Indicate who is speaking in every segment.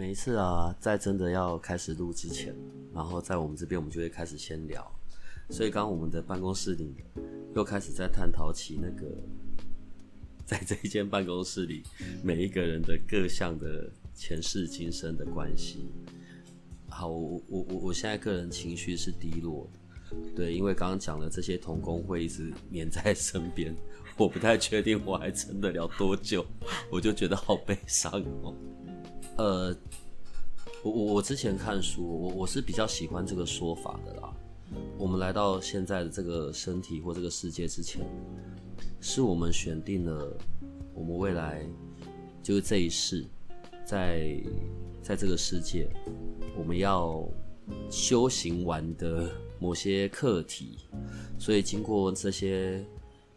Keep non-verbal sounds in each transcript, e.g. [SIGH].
Speaker 1: 每一次啊，在真的要开始录之前，然后在我们这边，我们就会开始先聊。所以，刚我们的办公室里又开始在探讨起那个，在这一间办公室里每一个人的各项的前世今生的关系。好，我我我我现在个人情绪是低落的，对，因为刚刚讲了这些同工会一直黏在身边，我不太确定我还撑得了多久，我就觉得好悲伤哦。呃，我我我之前看书，我我是比较喜欢这个说法的啦。我们来到现在的这个身体或这个世界之前，是我们选定了我们未来就是这一世，在在这个世界我们要修行完的某些课题，所以经过这些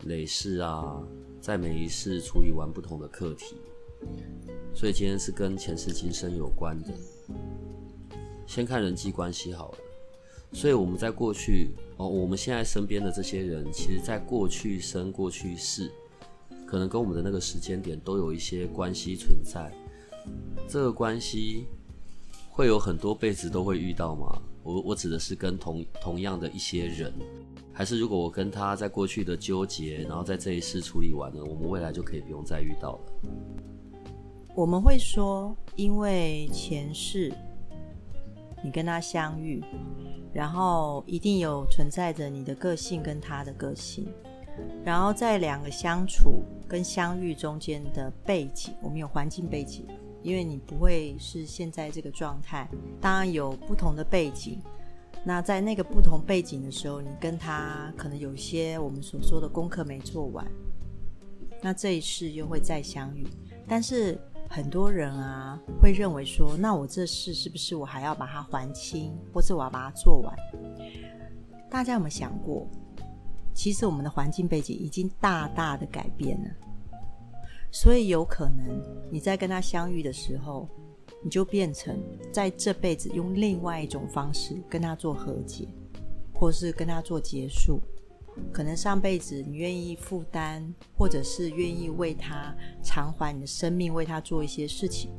Speaker 1: 累世啊，在每一世处理完不同的课题。所以今天是跟前世今生有关的。先看人际关系好了。所以我们在过去哦，我们现在身边的这些人，其实在过去生、过去世，可能跟我们的那个时间点都有一些关系存在。这个关系会有很多辈子都会遇到吗？我我指的是跟同同样的一些人，还是如果我跟他在过去的纠结，然后在这一世处理完了，我们未来就可以不用再遇到了。
Speaker 2: 我们会说，因为前世你跟他相遇，然后一定有存在着你的个性跟他的个性，然后在两个相处跟相遇中间的背景，我们有环境背景，因为你不会是现在这个状态，当然有不同的背景。那在那个不同背景的时候，你跟他可能有些我们所说的功课没做完，那这一世又会再相遇，但是。很多人啊会认为说，那我这事是不是我还要把它还清，或者我要把它做完？大家有没有想过，其实我们的环境背景已经大大的改变了，所以有可能你在跟他相遇的时候，你就变成在这辈子用另外一种方式跟他做和解，或是跟他做结束。可能上辈子你愿意负担，或者是愿意为他偿还你的生命，为他做一些事情，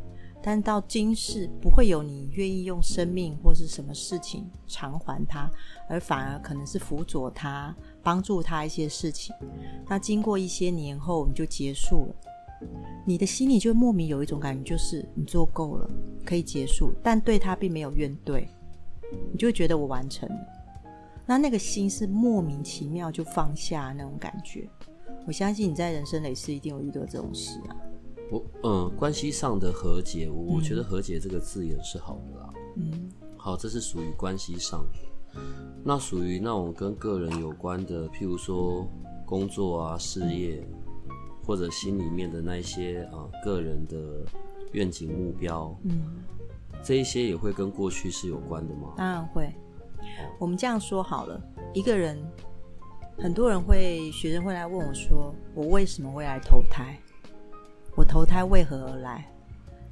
Speaker 2: 但到今世不会有你愿意用生命或是什么事情偿还他，而反而可能是辅佐他、帮助他一些事情。那经过一些年后，你就结束了，你的心里就莫名有一种感觉，就是你做够了，可以结束，但对他并没有怨怼，你就觉得我完成了。那那个心是莫名其妙就放下那种感觉，我相信你在人生累世一定有遇到这种事啊。
Speaker 1: 我嗯，关系上的和解，我我觉得和解这个字眼是好的啦。嗯，好，这是属于关系上的。那属于那种跟个人有关的，譬如说工作啊、事业，或者心里面的那些啊个人的愿景目标，嗯，这一些也会跟过去是有关的吗？
Speaker 2: 当然会。我们这样说好了，一个人，很多人会，学生会来问我说：“我为什么会来投胎？我投胎为何而来？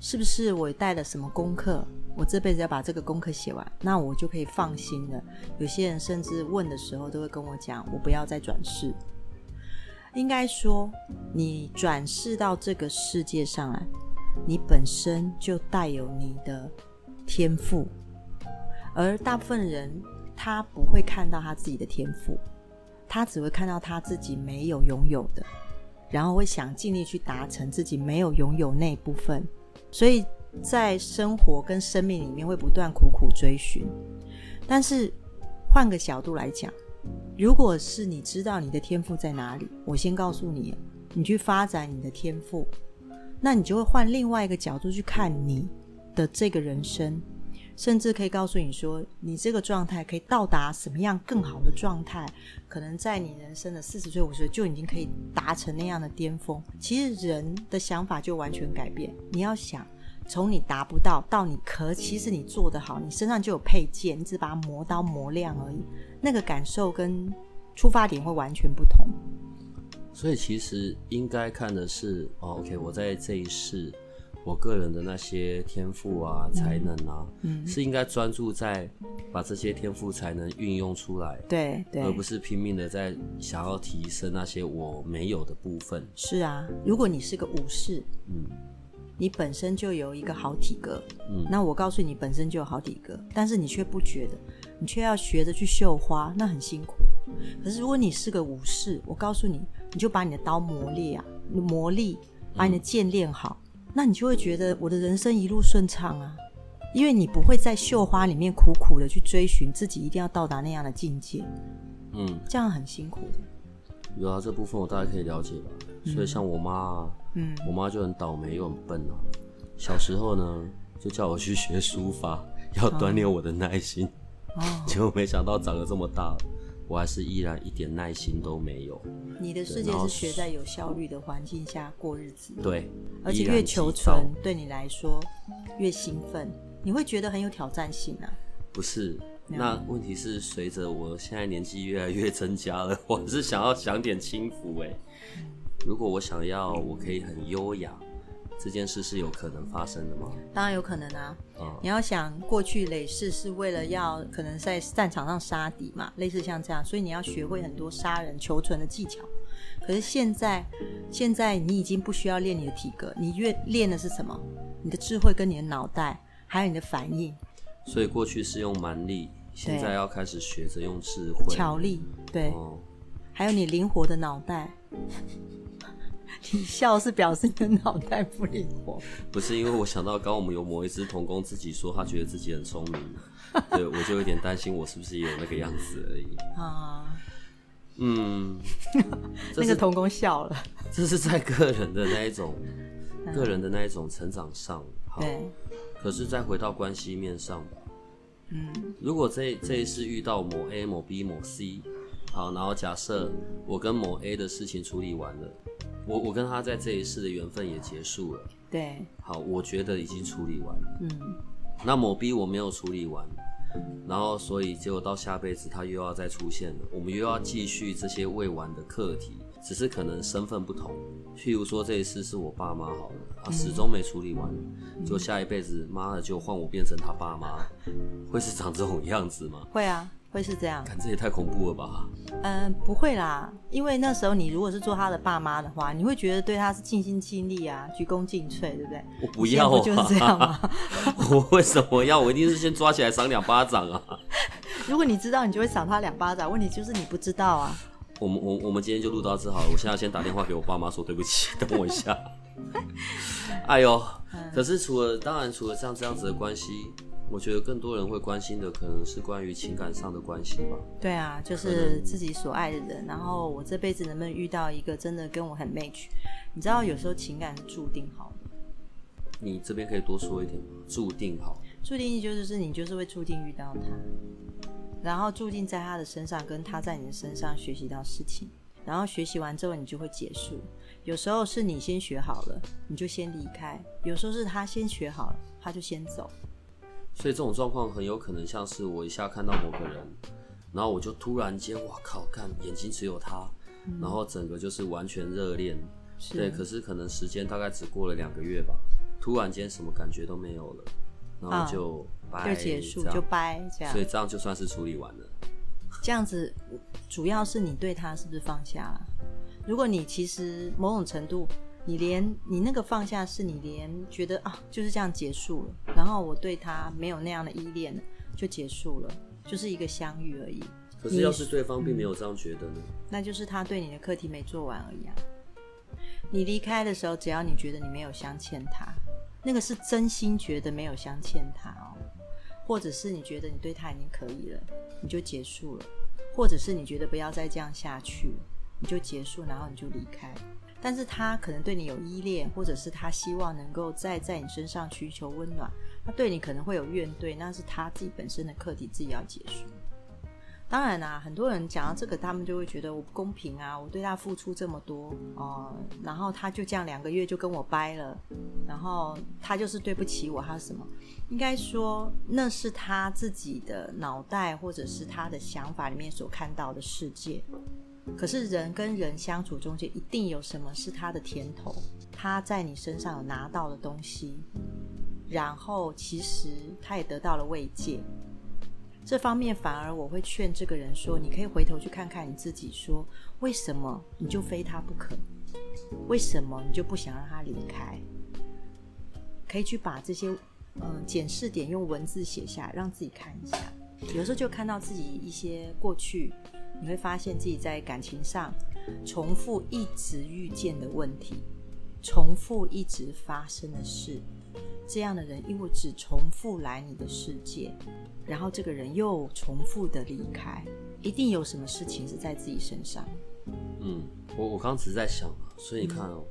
Speaker 2: 是不是我带了什么功课？我这辈子要把这个功课写完，那我就可以放心了。”有些人甚至问的时候都会跟我讲：“我不要再转世。”应该说，你转世到这个世界上来，你本身就带有你的天赋。而大部分人，他不会看到他自己的天赋，他只会看到他自己没有拥有的，然后会想尽力去达成自己没有拥有那一部分，所以在生活跟生命里面会不断苦苦追寻。但是换个角度来讲，如果是你知道你的天赋在哪里，我先告诉你，你去发展你的天赋，那你就会换另外一个角度去看你的这个人生。甚至可以告诉你说，你这个状态可以到达什么样更好的状态，可能在你人生的四十岁、五十岁就已经可以达成那样的巅峰。其实人的想法就完全改变。你要想，从你达不到到你可，其实你做得好，你身上就有配件，你只把它磨刀磨亮而已，那个感受跟出发点会完全不同。
Speaker 1: 所以其实应该看的是，哦，OK，我在这一世，我个人的那些天赋啊、才能啊，
Speaker 2: 嗯。
Speaker 1: 是应该专注在把这些天赋才能运用出来，
Speaker 2: 对对，
Speaker 1: 而不是拼命的在想要提升那些我没有的部分。
Speaker 2: 是啊，如果你是个武士，
Speaker 1: 嗯。
Speaker 2: 你本身就有一个好体格，
Speaker 1: 嗯。
Speaker 2: 那我告诉你，本身就有好体格，但是你却不觉得，你却要学着去绣花，那很辛苦。可是如果你是个武士，我告诉你，你就把你的刀磨练啊，磨砺，把你的剑练好，那你就会觉得我的人生一路顺畅啊，因为你不会在绣花里面苦苦的去追寻自己一定要到达那样的境界，
Speaker 1: 嗯，
Speaker 2: 这样很辛苦的。
Speaker 1: 有啊，这部分我大概可以了解吧。所以像我妈啊，
Speaker 2: 嗯，
Speaker 1: 我妈就很倒霉又很笨啊。小时候呢，就叫我去学书法，要锻炼我的耐心。
Speaker 2: 哦，[LAUGHS]
Speaker 1: 结果没想到长得这么大，我还是依然一点耐心都没有。
Speaker 2: 你的世界是学在有效率的环境下过日子，
Speaker 1: 对，
Speaker 2: 而且越求存对你来说越兴奋，你会觉得很有挑战性啊。
Speaker 1: 不是。那问题是，随着我现在年纪越来越增加了，[LAUGHS] 我是想要享点轻福哎。如果我想要，我可以很优雅，这件事是有可能发生的吗？
Speaker 2: 当然有可能啊，
Speaker 1: 啊、
Speaker 2: 你要想过去累世是为了要可能在战场上杀敌嘛，类似像这样，所以你要学会很多杀人求存的技巧。可是现在，现在你已经不需要练你的体格，你越练的是什么？你的智慧跟你的脑袋，还有你的反应、
Speaker 1: 所以过去是用蛮力，现在要开始学着用智慧。
Speaker 2: 巧力，对，
Speaker 1: 哦，
Speaker 2: 还有你灵活的脑袋。你笑是表示你的脑袋不灵活。
Speaker 1: 不是因为我想到刚刚我们有某一只童工自己说他觉得自己很聪明，对我就有点担心我是不是也有那个样子而已。
Speaker 2: 啊，
Speaker 1: 嗯，[LAUGHS]
Speaker 2: 那个童工笑了。
Speaker 1: 这是在个人的那一种，个人的那一种成长上。好，
Speaker 2: 对，
Speaker 1: 可是再回到关系面上。
Speaker 2: 嗯，
Speaker 1: 如果这这一次遇到某 A、某 B、某 C，好，然后假设我跟某 A 的事情处理完了，我我跟他在这一世的缘分也结束了。
Speaker 2: 对，
Speaker 1: 好，我觉得已经处理完了。
Speaker 2: 嗯，
Speaker 1: 那某 B 我没有处理完，然后所以结果到下辈子他又要再出现了，我们又要继续这些未完的课题，只是可能身份不同。譬如说这一次是我爸妈好了，啊始终没处理完，就下一辈子妈的就换我变成他爸妈，[LAUGHS] 会是长这种样子吗？
Speaker 2: 会啊，会是这样。
Speaker 1: 感这也太恐怖了吧！
Speaker 2: 嗯，不会啦，因为那时候你如果是做他的爸妈的话，你会觉得对他是尽心尽力啊，鞠躬尽瘁，对不对？
Speaker 1: 我不要
Speaker 2: 你现在不就是这样吗？
Speaker 1: 啊！[LAUGHS] 我为什么要？我一定是先抓起来赏两巴掌啊！[LAUGHS]
Speaker 2: 如果你知道，你就会赏他两巴掌。问题就是你不知道啊。
Speaker 1: 我们我我们今天就录到这好了，我现在先打电话给我爸妈说对不起，[LAUGHS] 等我一下。哎呦，可是除了当然除了像这样子的关系，我觉得更多人会关心的可能是关于情感上的关系吧。
Speaker 2: 对啊，就是自己所爱的人，然后我这辈子能不能遇到一个真的跟我很 match？你知道，有时候情感是注定好的，
Speaker 1: 你这边可以多说一点吗？注定好，
Speaker 2: 注定就是你就是会注定遇到他，然后注定在他的身上跟他在你的身上学习到事情，然后学习完之后你就会结束。有时候是你先学好了，你就先离开；有时候是他先学好了，他就先走。
Speaker 1: 所以这种状况很有可能像是我一下看到某个人，然后我就突然间，哇靠，看眼睛只有他，然后整个就是完全热恋。对，可是可能时间大概只过了两个月吧，突然间什么感觉都没有了，然后就拜、
Speaker 2: 就结束就掰这样
Speaker 1: 所以。这样就算是处理完了。
Speaker 2: 这样子，主要是你对他是不是放下了？如果你其实某种程度，你连你那个放下是你连觉得啊就是这样结束了，然后我对他没有那样的依恋了，就结束了，就是一个相遇而已。
Speaker 1: 可是要是对方并没有这样觉得呢？
Speaker 2: 那就是他对你的课题没做完而已啊。你离开的时候，只要你觉得你没有相欠他，那个是真心觉得没有相欠他哦，或者是你觉得你对他已经可以了，你就结束了，或者是你觉得不要再这样下去，你就结束，然后你就离开。但是他可能对你有依恋，或者是他希望能够再在你身上寻求温暖，他对你可能会有怨怼，那是他自己本身的课题，自己要结束。当然啦、很多人讲到这个，他们就会觉得我不公平啊，我对他付出这么多哦、然后他就这样两个月就跟我掰了，然后他就是对不起我，他什么？应该说那是他自己的脑袋或者是他的想法里面所看到的世界。可是人跟人相处中间，一定有什么是他的甜头，他在你身上有拿到的东西，然后其实他也得到了慰藉。这方面反而我会劝这个人说，你可以回头去看看你自己说为什么你就非他不可？为什么你就不想让他离开？可以去把这些嗯检视点用文字写下，让自己看一下。有时候就看到自己一些过去，你会发现自己在感情上重复一直遇见的问题，重复一直发生的事。这样的人，因为只重复来你的世界，然后这个人又重复的离开，一定有什么事情是在自己身上。
Speaker 1: 嗯，我我刚刚只是在想啊，所以你看哦，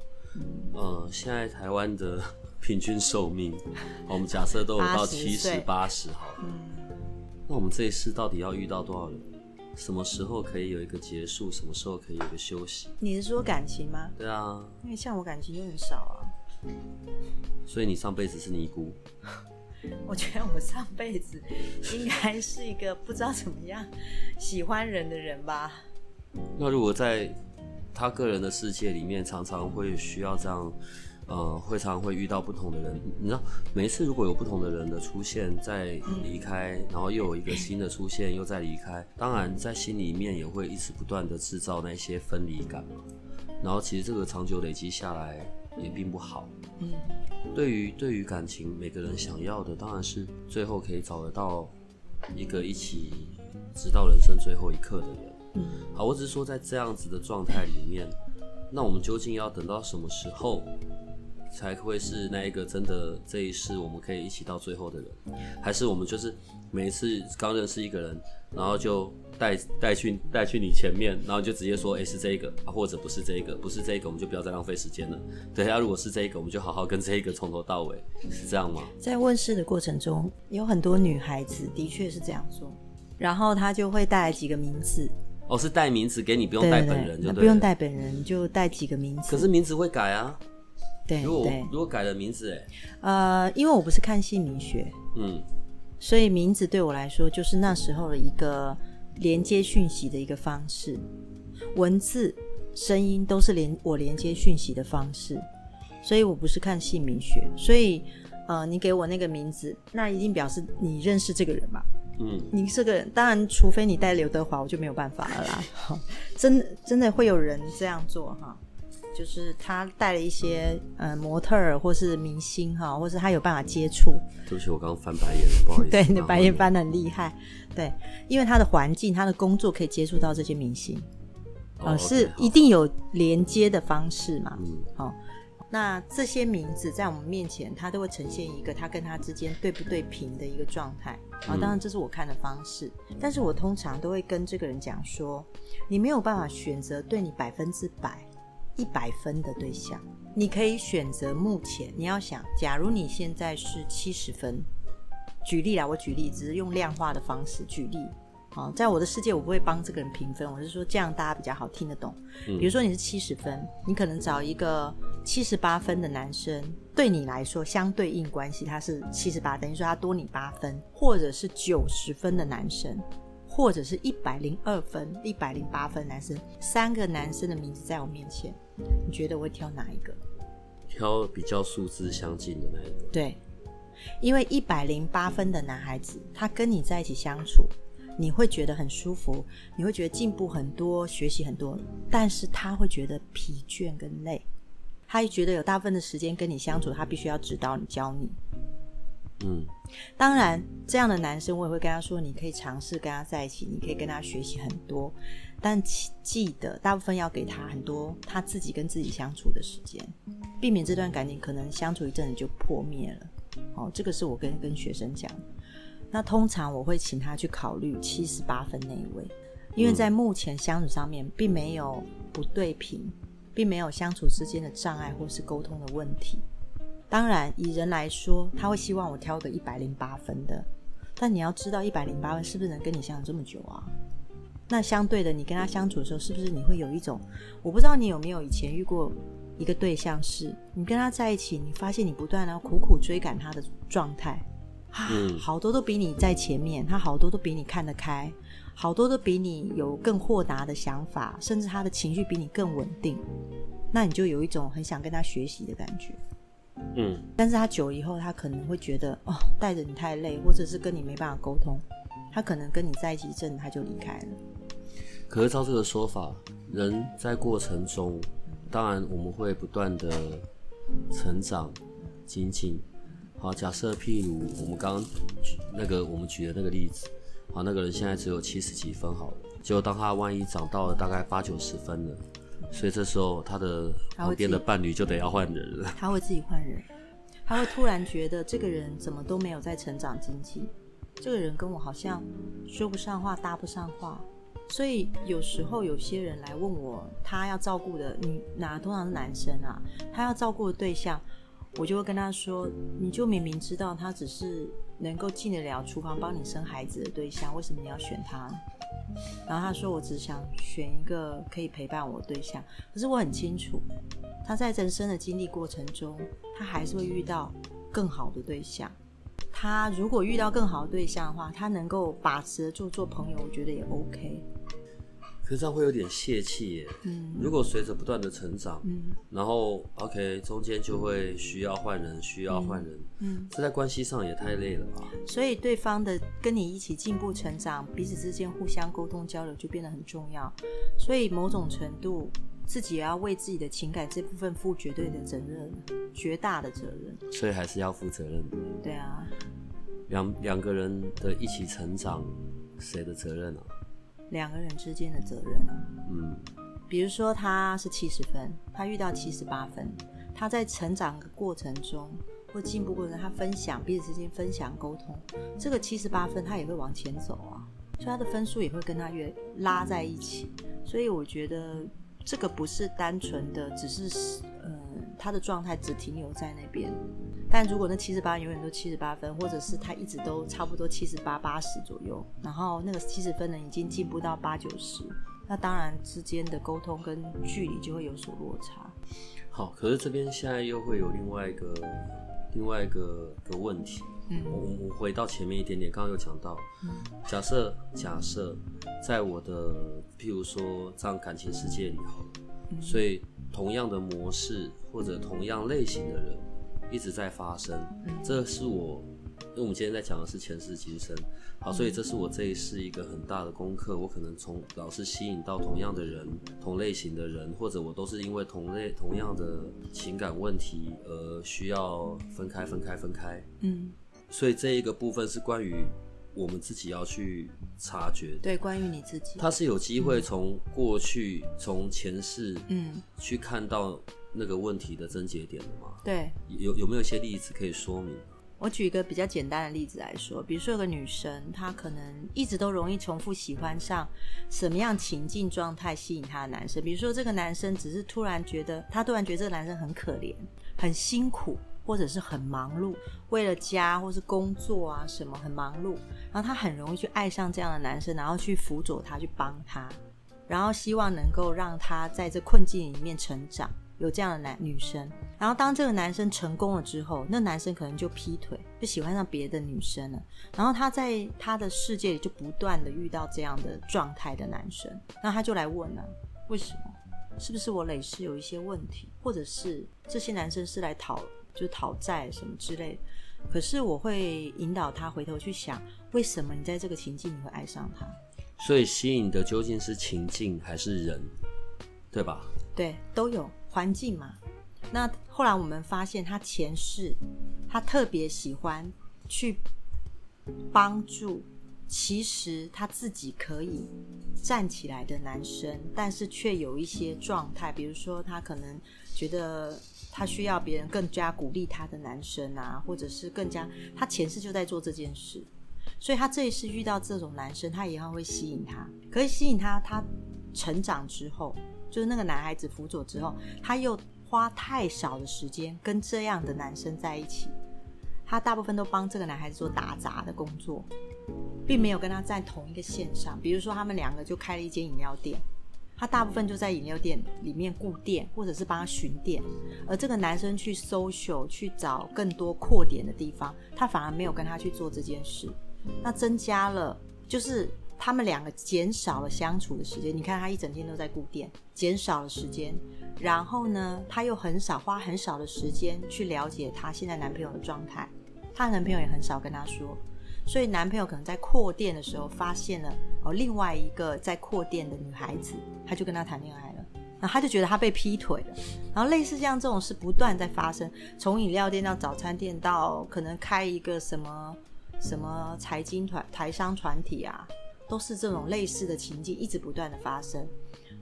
Speaker 1: 呃，现在台湾的 [LAUGHS] 平均寿命，我们假设都有到
Speaker 2: 80
Speaker 1: 七十八十好了，那我们这一世到底要遇到多少人？什么时候可以有一个结束？什么时候可以有一个休息？
Speaker 2: 你是说感情吗？
Speaker 1: 对啊，
Speaker 2: 因为像我感情就很少啊。
Speaker 1: 所以你上辈子是尼姑，[LAUGHS]
Speaker 2: 我觉得我上辈子应该是一个不知道怎么样喜欢人的人吧。
Speaker 1: 那如果在他个人的世界里面，常常会需要这样，呃，会常常会遇到不同的人。你知道，每一次如果有不同的人的出现，在离开，然后又有一个新的出现，又再离开，当然在心里面也会一直不断的制造那些分离感。然后其实这个长久累积下来也并不好。
Speaker 2: 嗯，
Speaker 1: 对于对于感情，每个人想要的当然是最后可以找得到一个一起直到人生最后一刻的人。
Speaker 2: 嗯，
Speaker 1: 好，我只是说在这样子的状态里面，那我们究竟要等到什么时候才会是那一个真的这一世我们可以一起到最后的人？还是我们就是每一次刚认识一个人，然后就带带去带去你前面，然后就直接说，哎、是这个啊，或者不是这个，不是这个，我们就不要再浪费时间了。对，啊，如果是这个，我们就好好跟这一个从头到尾，是这样吗？
Speaker 2: 在问世的过程中，有很多女孩子的确是这样做，然后她就会带来几个名字，
Speaker 1: 哦，是带名字给你，不用
Speaker 2: 对对对
Speaker 1: 带本人，就对了
Speaker 2: 那不用。带本人，就带几个名字。
Speaker 1: 可是名字会改啊，
Speaker 2: 对
Speaker 1: 如果，如果改了名字，哎，
Speaker 2: 呃，因为我不是看姓名学，
Speaker 1: 嗯
Speaker 2: 所以名字对我来说就是那时候的一个连接讯息的一个方式，文字、声音都是连我连接讯息的方式，所以我不是看姓名学，所以呃，你给我那个名字，那一定表示你认识这个人吧？
Speaker 1: 嗯，
Speaker 2: 你这个人，当然，除非你带刘德华，我就没有办法了啦。[LAUGHS] 真的真的会有人这样做哈，就是他带了一些呃模特儿或是明星哈，或是他有办法接触，
Speaker 1: 对不起，我刚刚翻白眼了，不好意思。[LAUGHS]
Speaker 2: 对，你的白眼翻的很厉害，对，因为他的环境、他的工作可以接触到这些明星，
Speaker 1: 哦
Speaker 2: 呃，是一定有连接的方式嘛。
Speaker 1: 嗯
Speaker 2: 好、那这些名字在我们面前，他都会呈现一个他跟他之间对不对平的一个状态。啊、
Speaker 1: 嗯
Speaker 2: 当然这是我看的方式，但是我通常都会跟这个人讲说，你没有办法选择对你百分之百、一百分的对象，你可以选择目前你要想，假如你现在是七十分，举例啦，我举例，只是用量化的方式举例。好，在我的世界，我不会帮这个人评分，我是说这样大家比较好听得懂。
Speaker 1: 嗯
Speaker 2: 比如说你是七十分，你可能找一个七十八分的男生，对你来说相对应关系他是七十八，等于说他多你八分，或者是九十分的男生，或者是一百零二分、一百零八分男生，三个男生的名字在我面前，你觉得我会挑哪一个？
Speaker 1: 挑比较数字相近的那一个。
Speaker 2: 对，因为一百零八分的男孩子，他跟你在一起相处，你会觉得很舒服，你会觉得进步很多，学习很多，但是他会觉得疲倦跟累，他也觉得有大部分的时间跟你相处，他必须要指导你、教你。
Speaker 1: 嗯
Speaker 2: 当然，这样的男生我也会跟他说，你可以尝试跟他在一起，你可以跟他学习很多，但记记得大部分要给他很多他自己跟自己相处的时间，避免这段感情可能相处一阵子就破灭了。哦，这个是我跟跟学生讲。那通常我会请他去考虑七十八分那一位，因为在目前相处上面并没有不对平，并没有相处之间的障碍或是沟通的问题。当然，以人来说，他会希望我挑个一百零八分的，但你要知道，一百零八分是不是能跟你相处这么久啊？那相对的，你跟他相处的时候，是不是你会有一种，我不知道你有没有以前遇过一个对象，是你跟他在一起，你发现你不断的苦苦追赶他的状态，啊，好多都比你在前面，他好多都比你看得开，好多都比你有更豁达的想法，甚至他的情绪比你更稳定，那你就有一种很想跟他学习的感觉。
Speaker 1: 嗯，
Speaker 2: 但是他久以后，他可能会觉得哦，带着你太累，或者是跟你没办法沟通，他可能跟你在一起一阵，他就离开了。
Speaker 1: 可是照这个说法，人在过程中，当然我们会不断的成长、精进。好，假设譬如我们刚刚那个我们举的那个例子，好，那个人现在只有七十几分好了，结果当他万一长到了大概八九十分了，所以这时候他的旁边的伴侣就得要换人了。[LAUGHS]
Speaker 2: 他会自己换人，他会突然觉得这个人怎么都没有在成长经济，这个人跟我好像说不上话，搭不上话。所以有时候有些人来问我，他要照顾的女，哪通常是男生啊，他要照顾的对象，我就会跟他说，你就明明知道他只是能够进得了厨房帮你生孩子的对象，为什么你要选他？然后他说，我只想选一个可以陪伴我的对象。可是我很清楚，他在人生的经历过程中，他还是会遇到更好的对象。他如果遇到更好的对象的话，他能够把持得住做朋友，我觉得也 OK。
Speaker 1: 可是这样会有点泄气耶。
Speaker 2: 嗯
Speaker 1: 如果随着不断的成长，
Speaker 2: 嗯
Speaker 1: 然后 OK 中间就会需要换人，需要换人，
Speaker 2: 嗯，
Speaker 1: 这在关系上也太累了吧？
Speaker 2: 所以对方的跟你一起进步成长，彼此之间互相沟通交流就变得很重要。所以某种程度，自己也要为自己的情感这部分负绝对的责任，绝大的责任。
Speaker 1: 所以还是要负责任的。
Speaker 2: 对啊，
Speaker 1: 两两个人的一起成长，谁的责任啊？
Speaker 2: 两个人之间的责任。
Speaker 1: 嗯，
Speaker 2: 比如说他是七十分，他遇到七十八分，他在成长的过程中或进步过程，他分享彼此之间分享沟通，这个七十八分他也会往前走啊，所以他的分数也会跟他越拉在一起。所以我觉得这个不是单纯的只是呃他的状态只停留在那边，但如果那七十八永远都七十八分，或者是他一直都差不多七十八八十左右，然后那个七十分呢已经进步到八九十。那当然之间的沟通跟距离就会有所落差。
Speaker 1: 好，可是这边现在又会有另外一个另外一个个问题。
Speaker 2: 嗯
Speaker 1: 我我我回到前面一点点，刚刚有讲到，假设假设在我的譬如说这样感情世界里好了，所以同样的模式或者同样类型的人一直在发生，这是我，因为我们今天在讲的是前世今生，好，所以这是我这一世一个很大的功课，我可能从老是吸引到同样的人、同类型的人，或者我都是因为同类同样的情感问题而需要分开、分开、分开，
Speaker 2: 嗯，
Speaker 1: 所以这一个部分是关于我们自己要去察觉。
Speaker 2: 对，关于你自己，
Speaker 1: 他是有机会从过去、从前世
Speaker 2: 嗯，
Speaker 1: 去看到那个问题的症结点了吗？
Speaker 2: 对。
Speaker 1: 有有没有一些例子可以说明？
Speaker 2: 我举一个比较简单的例子来说，比如说有个女生，她可能一直都容易重复喜欢上什么样情境状态吸引她的男生。比如说这个男生只是突然觉得，她突然觉得这个男生很可怜、很辛苦，或者是很忙碌，为了家或是工作啊什么很忙碌，然后她很容易去爱上这样的男生，然后去辅佐他，去帮他，然后希望能够让他在这困境里面成长。有这样的男女生，然后当这个男生成功了之后，那男生可能就劈腿，就喜欢上别的女生了。然后他在他的世界里就不断的遇到这样的状态的男生，那他就来问了、为什么？是不是我累世有一些问题，或者是这些男生是来讨就是讨债什么之类的？可是我会引导他回头去想，为什么你在这个情境你会爱上他？
Speaker 1: 所以吸引的究竟是情境还是人，对吧？
Speaker 2: 对，都有环境嘛。那后来我们发现，他前世他特别喜欢去帮助，其实他自己可以站起来的男生，但是却有一些状态，比如说他可能觉得他需要别人更加鼓励他的男生啊，或者是更加他前世就在做这件事，所以他这一世遇到这种男生，他以后会吸引他，可以吸引他，他成长之后。就是那个男孩子辅佐之后，他又花太少的时间跟这样的男生在一起，他大部分都帮这个男孩子做打杂的工作，并没有跟他在同一个线上。比如说，他们两个就开了一间饮料店，他大部分就在饮料店里面顾店，或者是帮他巡店，而这个男生去 social 去找更多扩点的地方，他反而没有跟他去做这件事，那增加了就是。他们两个减少了相处的时间，你看他一整天都在顾店，减少了时间。然后呢，他又很少花很少的时间去了解他现在男朋友的状态，她男朋友也很少跟她说。所以男朋友可能在扩店的时候发现了哦，另外一个在扩店的女孩子，他就跟她谈恋爱了，然后他就觉得他被劈腿了。然后类似像这种事不断在发生，从饮料店到早餐店到可能开一个什么什么财经团台商团体啊。都是这种类似的情境一直不断的发生。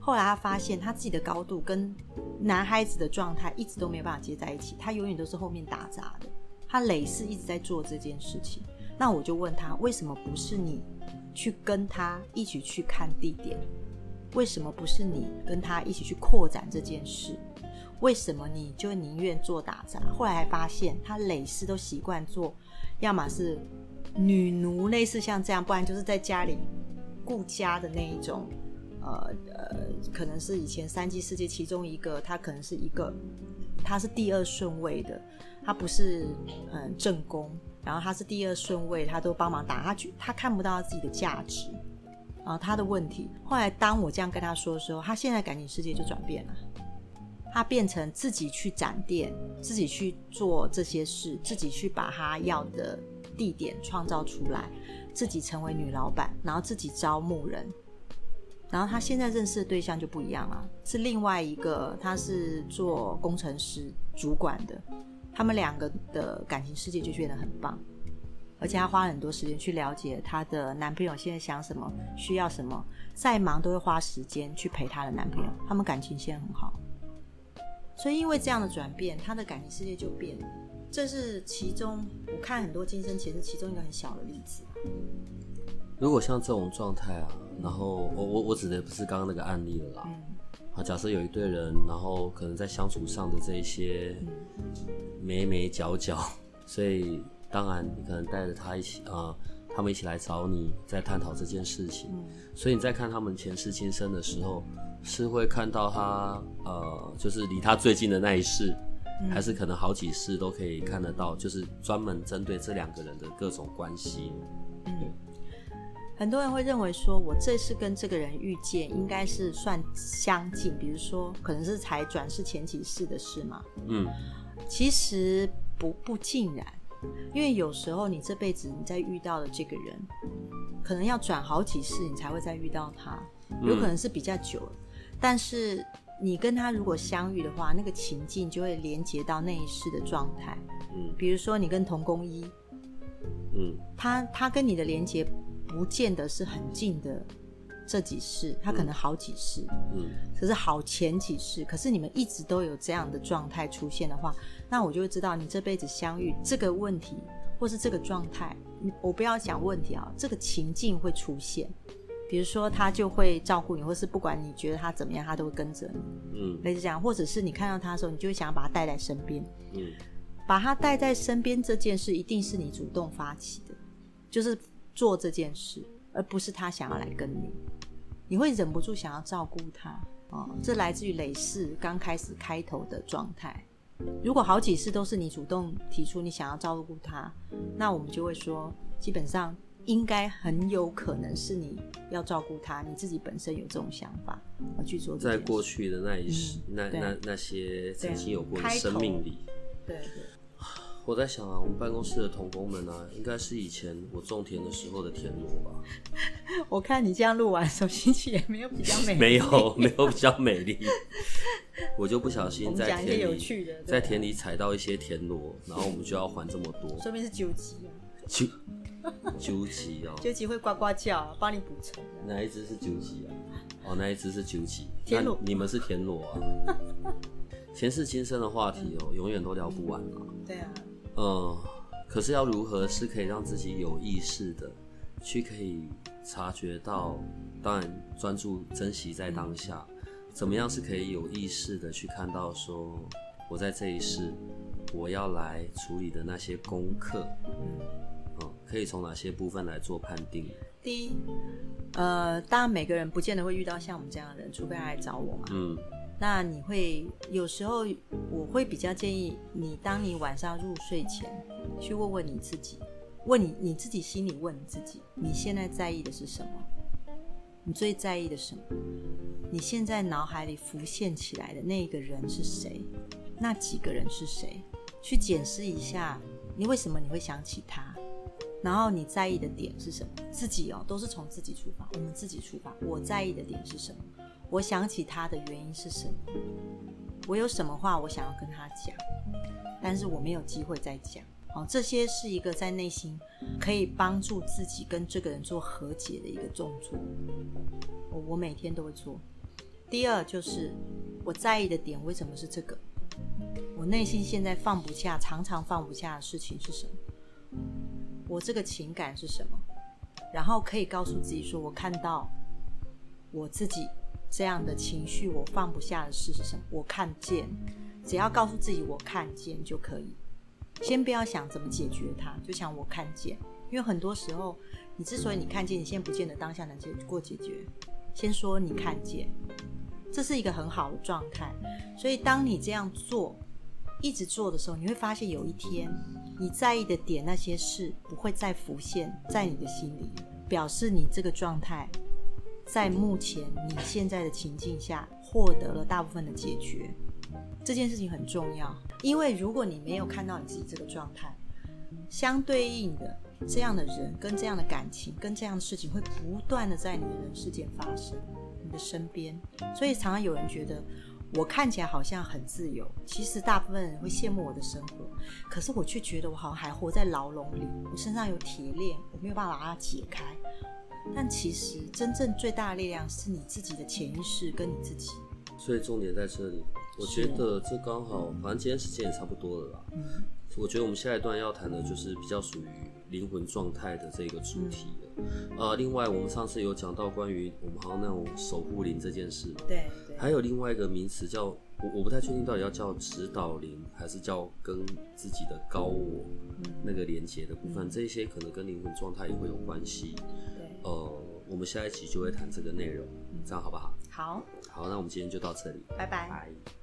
Speaker 2: 后来他发现他自己的高度跟男孩子的状态一直都没有办法接在一起，他永远都是后面打杂的。他累是一直在做这件事情。那我就问他，为什么不是你去跟他一起去看地点？为什么不是你跟他一起去扩展这件事？为什么你就宁愿做打杂？后来还发现他累是都习惯做，要么是女奴，类似像这样，不然就是在家里。顾家的那一种，呃呃，可能是以前三 G 世界其中一个，他可能是一个，他是第二顺位的，他不是嗯正宫，然后他是第二顺位，他都帮忙打，他去他看不到自己的价值，然后他的问题，后来当我这样跟他说的时候，他现在感情世界就转变了，他变成自己去展店，自己去做这些事，自己去把他要的地点创造出来。自己成为女老板，然后自己招募人，然后他现在认识的对象就不一样了，是另外一个，他是做工程师主管的，他们两个的感情世界就变得很棒，而且他花很多时间去了解她的男朋友现在想什么，需要什么，再忙都会花时间去陪她的男朋友，他们感情现在很好，所以因为这样的转变，他的感情世界就变了。这是其中，我看很多今生其实其中一个很小的例子。
Speaker 1: 如果像这种状态啊，然后我我我指的不是刚刚那个案例了啦。啊，假设有一对人，然后可能在相处上的这一些眉眉角角，[LAUGHS] 所以当然你可能带着他一起啊，他们一起来找你，在探讨这件事情。所以你在看他们前世今生的时候，是会看到他呃，就是离他最近的那一世。还是可能好几世都可以看得到，就是专门针对这两个人的各种关系。
Speaker 2: 嗯，很多人会认为说，我这次跟这个人遇见，应该是算相近，比如说可能是才转世前几世的事嘛。嗯，其实不不尽然，因为有时候你这辈子你在遇到的这个人，可能要转好几世你才会再遇到他，有可能是比较久，但是。你跟他如果相遇的话，那个情境就会连接到那一世的状态。嗯，比如说你跟童工一，嗯，他他跟你的连接不见得是很近的这几世，他可能好几世，嗯，可是好前几世，可是你们一直都有这样的状态出现的话，那我就会知道你这辈子相遇这个问题或是这个状态，我不要讲问题啊，这个情境会出现。比如说，他就会照顾你，或是不管你觉得他怎么样，他都会跟着你。嗯，类似这样，或者是你看到他的时候，你就会想要把他带在身边。嗯，把他带在身边这件事，一定是你主动发起的，就是做这件事，而不是他想要来跟你。你会忍不住想要照顾他哦，这来自于累世刚开始开头的状态。如果好几次都是你主动提出你想要照顾他，那我们就会说，基本上。应该很有可能是你要照顾他，你自己本身有这种想法而去做。
Speaker 1: 在过去的那一时，那那那些曾经有过的生命里，
Speaker 2: 对对。
Speaker 1: 我在想啊，我们办公室的同工们啊，应该是以前我种田的时候的田螺吧。[LAUGHS]
Speaker 2: 我看你这样录完，手心情也没有比较美，[LAUGHS]
Speaker 1: 没有没有比较美丽。我就不小心在田里，在田里踩到一些田螺，然后我们就要还这么多，
Speaker 2: 说明是九级啊，
Speaker 1: 九。[LAUGHS] 九级哦，
Speaker 2: 九级会呱呱叫，帮你补充。
Speaker 1: 哪一只是九级啊？哦，那一只是九级。
Speaker 2: 田螺，
Speaker 1: 你们是田螺啊？[LAUGHS] 前世今生的话题哦，永远都聊不完啊。
Speaker 2: 对啊。
Speaker 1: 嗯，可是要如何是可以让自己有意识的去可以察觉到，当然专注珍惜在当下，怎么样是可以有意识的去看到说，我在这一世我要来处理的那些功课，嗯，可以从哪些部分来做判定？
Speaker 2: 第一，呃，当然每个人不见得会遇到像我们这样的人，除非他来找我嘛。
Speaker 1: 嗯，
Speaker 2: 那你会有时候，我会比较建议你，当你晚上入睡前，去问问你自己，问你你自己心里问你自己，你现在在意的是什么？你最在意的什么？你现在脑海里浮现起来的那个人是谁？那几个人是谁？去检视一下，你为什么你会想起他？然后你在意的点是什么？自己哦，都是从自己出发，我们自己出发。我在意的点是什么？我想起他的原因是什么？我有什么话我想要跟他讲，但是我没有机会再讲。好，这些是一个在内心可以帮助自己跟这个人做和解的一个动作。我我每天都会做。第二就是我在意的点为什么是这个？我内心现在放不下，常常放不下的事情是什么？我这个情感是什么？然后可以告诉自己说：“我看到我自己这样的情绪，我放不下的事是什么？我看见，只要告诉自己我看见就可以。先不要想怎么解决它，就想我看见。因为很多时候，你之所以你看见，你现在不见得当下能解过解决。先说你看见，这是一个很好的状态。所以当你这样做，一直做的时候，你会发现有一天。”你在意的点，那些事不会再浮现在你的心里，表示你这个状态在目前你现在的情境下获得了大部分的解决。这件事情很重要，因为如果你没有看到你自己这个状态，相对应的这样的人跟这样的感情跟这样的事情会不断的在你的人世间发生，你的身边。所以常常有人觉得。我看起来好像很自由，其实大部分人会羡慕我的生活，可是我却觉得我好像还活在牢笼里。我身上有铁链，我没有办法把它解开。但其实真正最大的力量是你自己的潜意识跟你自己。
Speaker 1: 所以重点在这里，我觉得这刚好，反正今天时间也差不多了啦。嗯，我觉得我们下一段要谈的就是比较属于灵魂状态的这个主题了。呃，另外我们上次有讲到关于我们好像那种守护灵这件事，
Speaker 2: 对。
Speaker 1: 还有另外一个名词叫我，我不太确定到底要叫指导灵，还是叫跟自己的高我那个连接的部分，这些可能跟灵魂状态也会有关系。
Speaker 2: 对，
Speaker 1: 呃，我们下一集就会谈这个内容，这样好不好？
Speaker 2: 好，
Speaker 1: 好，那我们今天就到这里，
Speaker 2: 拜拜。